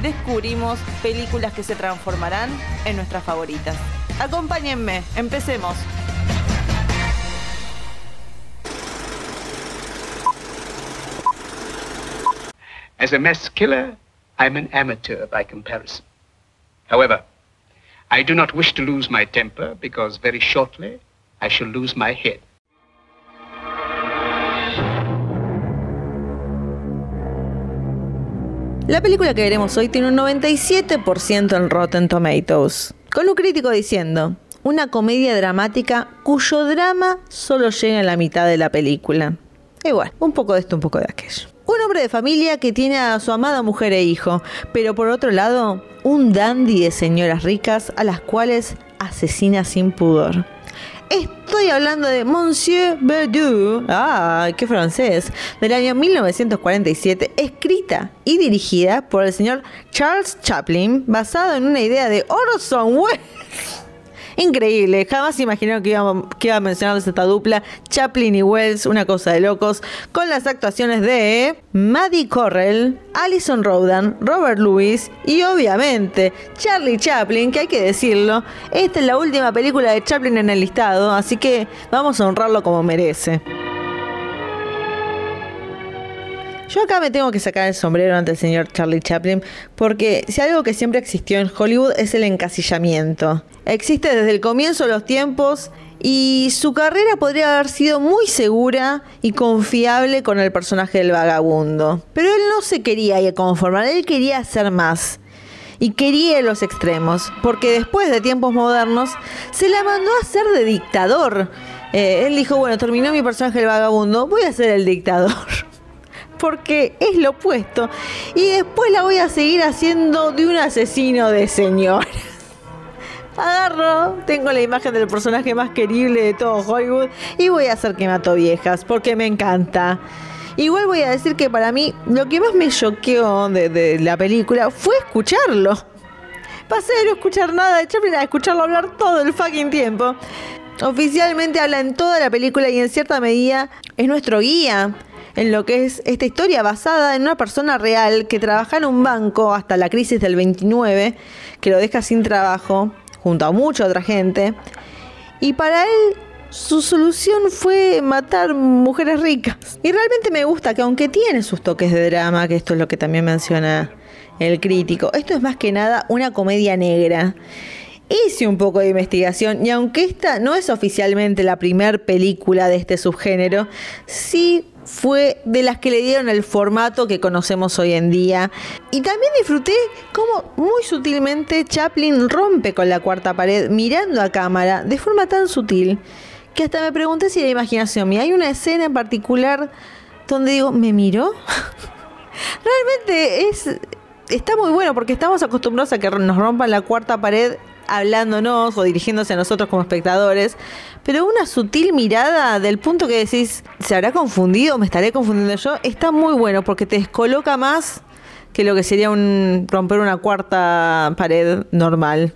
descubrimos películas que se transformarán en nuestras favoritas. Acompáñenme, empecemos. As a mass killer, I'm an amateur by comparison. However, I do not wish to lose my temper because very shortly I shall lose my head. La película que veremos hoy tiene un 97% en Rotten Tomatoes, con un crítico diciendo, una comedia dramática cuyo drama solo llega a la mitad de la película. Igual, un poco de esto, un poco de aquello. Un hombre de familia que tiene a su amada mujer e hijo, pero por otro lado, un dandy de señoras ricas a las cuales asesina sin pudor. Estoy hablando de Monsieur Verdoux, ah, qué francés, del año 1947, escrita y dirigida por el señor Charles Chaplin, basado en una idea de Orson Welles. Increíble, jamás imaginaron que iba, que a mencionarles esta dupla, Chaplin y Wells, una cosa de locos, con las actuaciones de Maddie Correll, Alison Rodan, Robert Lewis y obviamente Charlie Chaplin, que hay que decirlo, esta es la última película de Chaplin en el listado, así que vamos a honrarlo como merece. Yo acá me tengo que sacar el sombrero ante el señor Charlie Chaplin porque si algo que siempre existió en Hollywood es el encasillamiento. Existe desde el comienzo de los tiempos y su carrera podría haber sido muy segura y confiable con el personaje del vagabundo. Pero él no se quería conformar, él quería hacer más. Y quería los extremos, porque después de tiempos modernos se la mandó a ser de dictador. Eh, él dijo, bueno, terminó mi personaje el vagabundo, voy a ser el dictador. porque es lo opuesto. Y después la voy a seguir haciendo de un asesino de señoras. Agarro, tengo la imagen del personaje más querible de todo Hollywood y voy a hacer que mato viejas, porque me encanta. Igual voy a decir que para mí lo que más me choqueó de, la película fue escucharlo. Pasé de no escuchar nada de Chaplin a escucharlo hablar todo el fucking tiempo. Oficialmente habla en toda la película y en cierta medida es nuestro guía en lo que es esta historia basada en una persona real que trabaja en un banco hasta la crisis del 29, que lo deja sin trabajo, junto a mucha otra gente. Y para él su solución fue matar mujeres ricas. Y realmente me gusta que aunque tiene sus toques de drama, que esto es lo que también menciona el crítico, esto es más que nada una comedia negra. Hice un poco de investigación y aunque esta no es oficialmente la primer película de este subgénero, sí fue de las que le dieron el formato que conocemos hoy en día. Y también disfruté cómo muy sutilmente Chaplin rompe con la cuarta pared mirando a cámara de forma tan sutil que hasta me pregunté si era imaginación mía. Hay una escena en particular donde digo, ¿me miró? Realmente es está muy bueno porque estamos acostumbrados a que nos rompan la cuarta pared hablándonos o dirigiéndose a nosotros como espectadores, pero una sutil mirada del punto que decís, ¿se habrá confundido? ¿Me estaré confundiendo yo? Está muy bueno porque te descoloca más que lo que sería un romper una cuarta pared normal.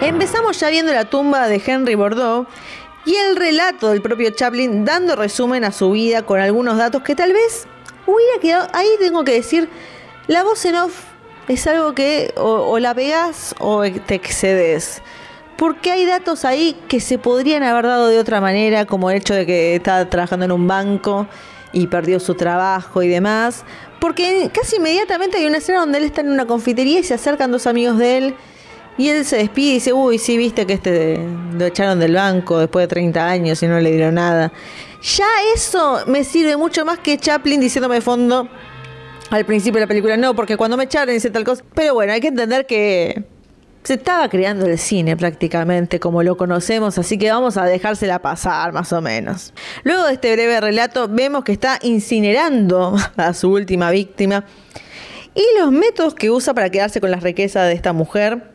Empezamos ya viendo la tumba de Henry Bordeaux y el relato del propio Chaplin dando resumen a su vida con algunos datos que tal vez hubiera quedado. Ahí tengo que decir, la voz en off es algo que o, la pegas o te excedes. Porque hay datos ahí que se podrían haber dado de otra manera, como el hecho de que está trabajando en un banco y perdió su trabajo y demás. Porque casi inmediatamente hay una escena donde él está en una confitería y se acercan dos amigos de él. Y él se despide y dice, uy, sí, viste que este lo echaron del banco después de 30 años y no le dieron nada. Ya eso me sirve mucho más que Chaplin diciéndome de fondo, al principio de la película, no, porque cuando me echaron dice tal cosa. Pero bueno, hay que entender que se estaba creando el cine prácticamente como lo conocemos, así que vamos a dejársela pasar más o menos. Luego de este breve relato, vemos que está incinerando a su última víctima. y los métodos que usa para quedarse con las riquezas de esta mujer.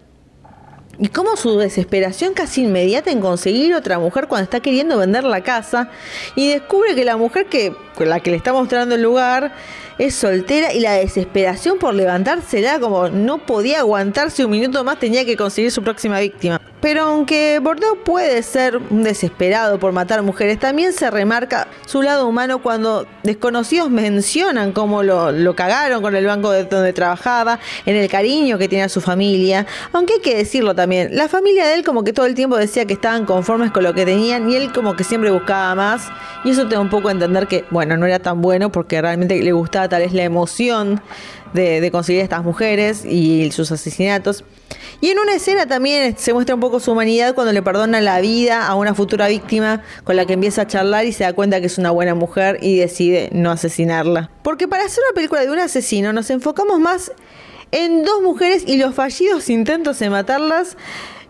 Y cómo su desesperación casi inmediata en conseguir otra mujer cuando está queriendo vender la casa y descubre que la mujer que la que le está mostrando el lugar es soltera y la desesperación por levantársela como no podía aguantarse un minuto más tenía que conseguir su próxima víctima. Pero aunque Bordeaux puede ser un desesperado por matar mujeres, también se remarca su lado humano cuando desconocidos mencionan cómo lo, lo cagaron con el banco de donde trabajaba, en el cariño que tiene a su familia. Aunque hay que decirlo también, la familia de él como que todo el tiempo decía que estaban conformes con lo que tenían y él como que siempre buscaba más. Y eso te da un poco a entender que, bueno, no era tan bueno porque realmente le gustaba tal vez la emoción de, conseguir estas mujeres y sus asesinatos. Y en una escena también se muestra un poco su humanidad cuando le perdona la vida a una futura víctima con la que empieza a charlar y se da cuenta que es una buena mujer y decide no asesinarla. Porque para hacer una película de un asesino nos enfocamos más en dos mujeres y los fallidos intentos de matarlas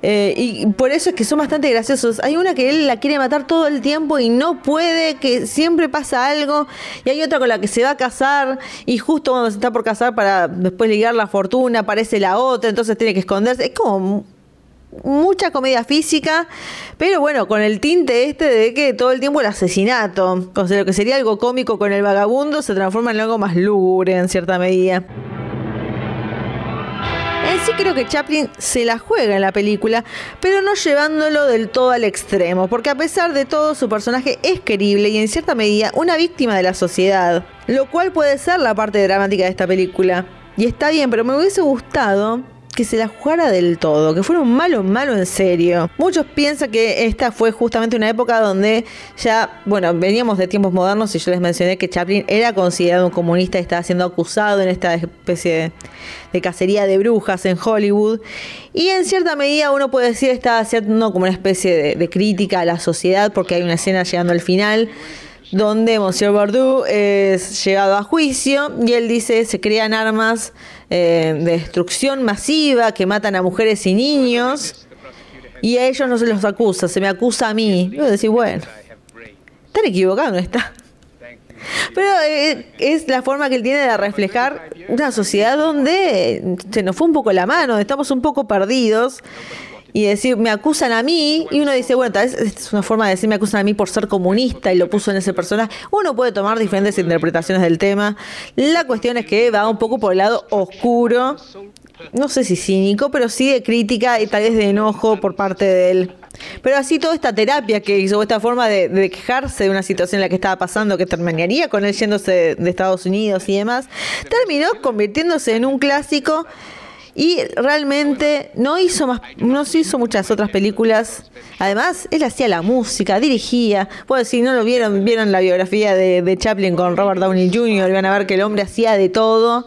eh, y por eso es que son bastante graciosos. Hay una que él la quiere matar todo el tiempo y no puede, que siempre pasa algo. Y hay otra con la que se va a casar y justo cuando se está por casar para después ligar la fortuna aparece la otra, entonces tiene que esconderse. Es como mucha comedia física, pero bueno, con el tinte este de que todo el tiempo el asesinato, o sea, lo que sería algo cómico con el vagabundo se transforma en algo más lúgubre en cierta medida. Sí creo que Chaplin se la juega en la película, pero no llevándolo del todo al extremo, porque a pesar de todo su personaje es querible y en cierta medida una víctima de la sociedad, lo cual puede ser la parte dramática de esta película. Y está bien, pero me hubiese gustado que se la jugara del todo, que fuera un malo malo en serio. Muchos piensan que esta fue justamente una época donde ya, bueno, veníamos de tiempos modernos y yo les mencioné que Chaplin era considerado un comunista y estaba siendo acusado en esta especie de, cacería de brujas en Hollywood. Y en cierta medida uno puede decir está haciendo como una especie de crítica a la sociedad porque hay una escena llegando al final donde Monsieur Bordeaux es llegado a juicio y él dice se crean armas eh, de destrucción masiva que matan a mujeres y niños y a ellos no se los acusa, se me acusa a mí. Y decir, bueno, están equivocados, no está. Pero eh, es la forma que él tiene de reflejar una sociedad donde se nos fue un poco la mano, estamos un poco perdidos y decir, me acusan a mí, y uno dice, bueno, tal vez es una forma de decir, me acusan a mí por ser comunista y lo puso en ese personaje. Uno puede tomar diferentes interpretaciones del tema. La cuestión es que va un poco por el lado oscuro, no sé si cínico, pero sí de crítica y tal vez de enojo por parte de él. Pero así toda esta terapia que hizo, esta forma de, quejarse de una situación en la que estaba pasando, que terminaría con él yéndose de Estados Unidos y demás, terminó convirtiéndose en un clásico y realmente no hizo más, no hizo muchas otras películas. Además, él hacía la música, dirigía. Pues si no lo vieron, vieron la biografía de, Chaplin con Robert Downey Jr., van a ver que el hombre hacía de todo.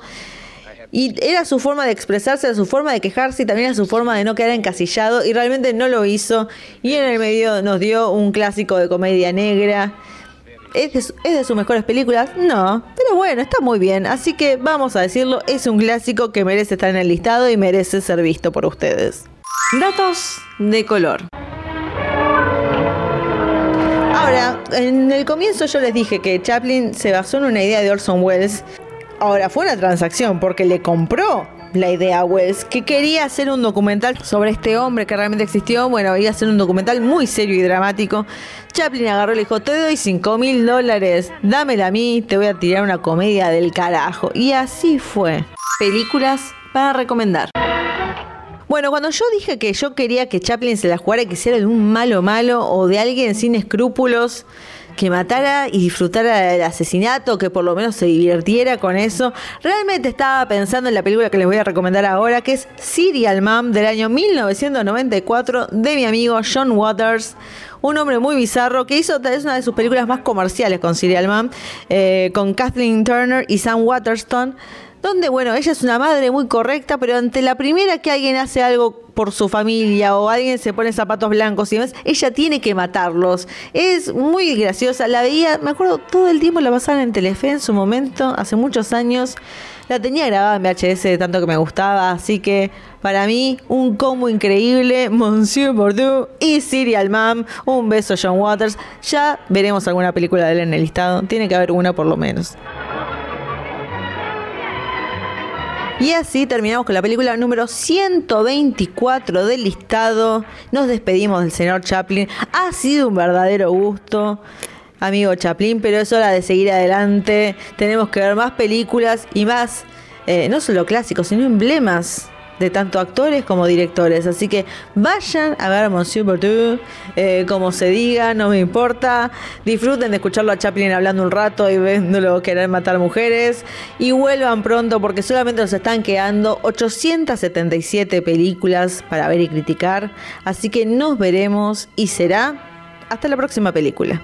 Y era su forma de expresarse, era su forma de quejarse y también era su forma de no quedar encasillado. Y realmente no lo hizo. Y en el medio nos dio un clásico de comedia negra. ¿Es de, sus mejores películas? No, pero bueno, está muy bien. Así que vamos a decirlo, es un clásico que merece estar en el listado y merece ser visto por ustedes. Datos de color. Ahora, en el comienzo yo les dije que Chaplin se basó en una idea de Orson Welles. Ahora fue una transacción porque le compró la idea Wells, que quería hacer un documental sobre este hombre que realmente existió. Bueno, iba a hacer un documental muy serio y dramático. Chaplin agarró y le dijo, te doy 5 mil dólares, dámela a mí, te voy a tirar una comedia del carajo. Y así fue. Películas para recomendar. Bueno, cuando yo dije que yo quería que Chaplin se la jugara y que sea de un malo malo o de alguien sin escrúpulos, que matara y disfrutara del asesinato, que por lo menos se divirtiera con eso. Realmente estaba pensando en la película que les voy a recomendar ahora, que es Serial Mom del año 1994 de mi amigo John Waters. Un hombre muy bizarro que hizo tal vez una de sus películas más comerciales con Serial Mom, eh, con Kathleen Turner y Sam Waterston donde, bueno, ella es una madre muy correcta, pero ante la primera que alguien hace algo por su familia o alguien se pone zapatos blancos y demás, ella tiene que matarlos. Es muy graciosa. La veía, me acuerdo, todo el tiempo la pasaban en Telefe en su momento, hace muchos años. La tenía grabada en VHS de tanto que me gustaba, así que para mí un combo increíble, Monsieur Bordeaux y Serial Mom. Un beso John Waters. Ya veremos alguna película de él en el listado, tiene que haber una por lo menos. Y así terminamos con la película número 124 del listado. Nos despedimos del señor Chaplin. Ha sido un verdadero gusto, amigo Chaplin, pero es hora de seguir adelante. Tenemos que ver más películas y más, eh, no solo clásicos, sino emblemas de tanto actores como directores. Así que vayan a ver Monsieur Bordeaux, eh, como se diga, no me importa. Disfruten de escucharlo a Chaplin hablando un rato y viéndolo querer matar mujeres. Y vuelvan pronto porque solamente nos están quedando 877 películas para ver y criticar. Así que nos veremos y será hasta la próxima película.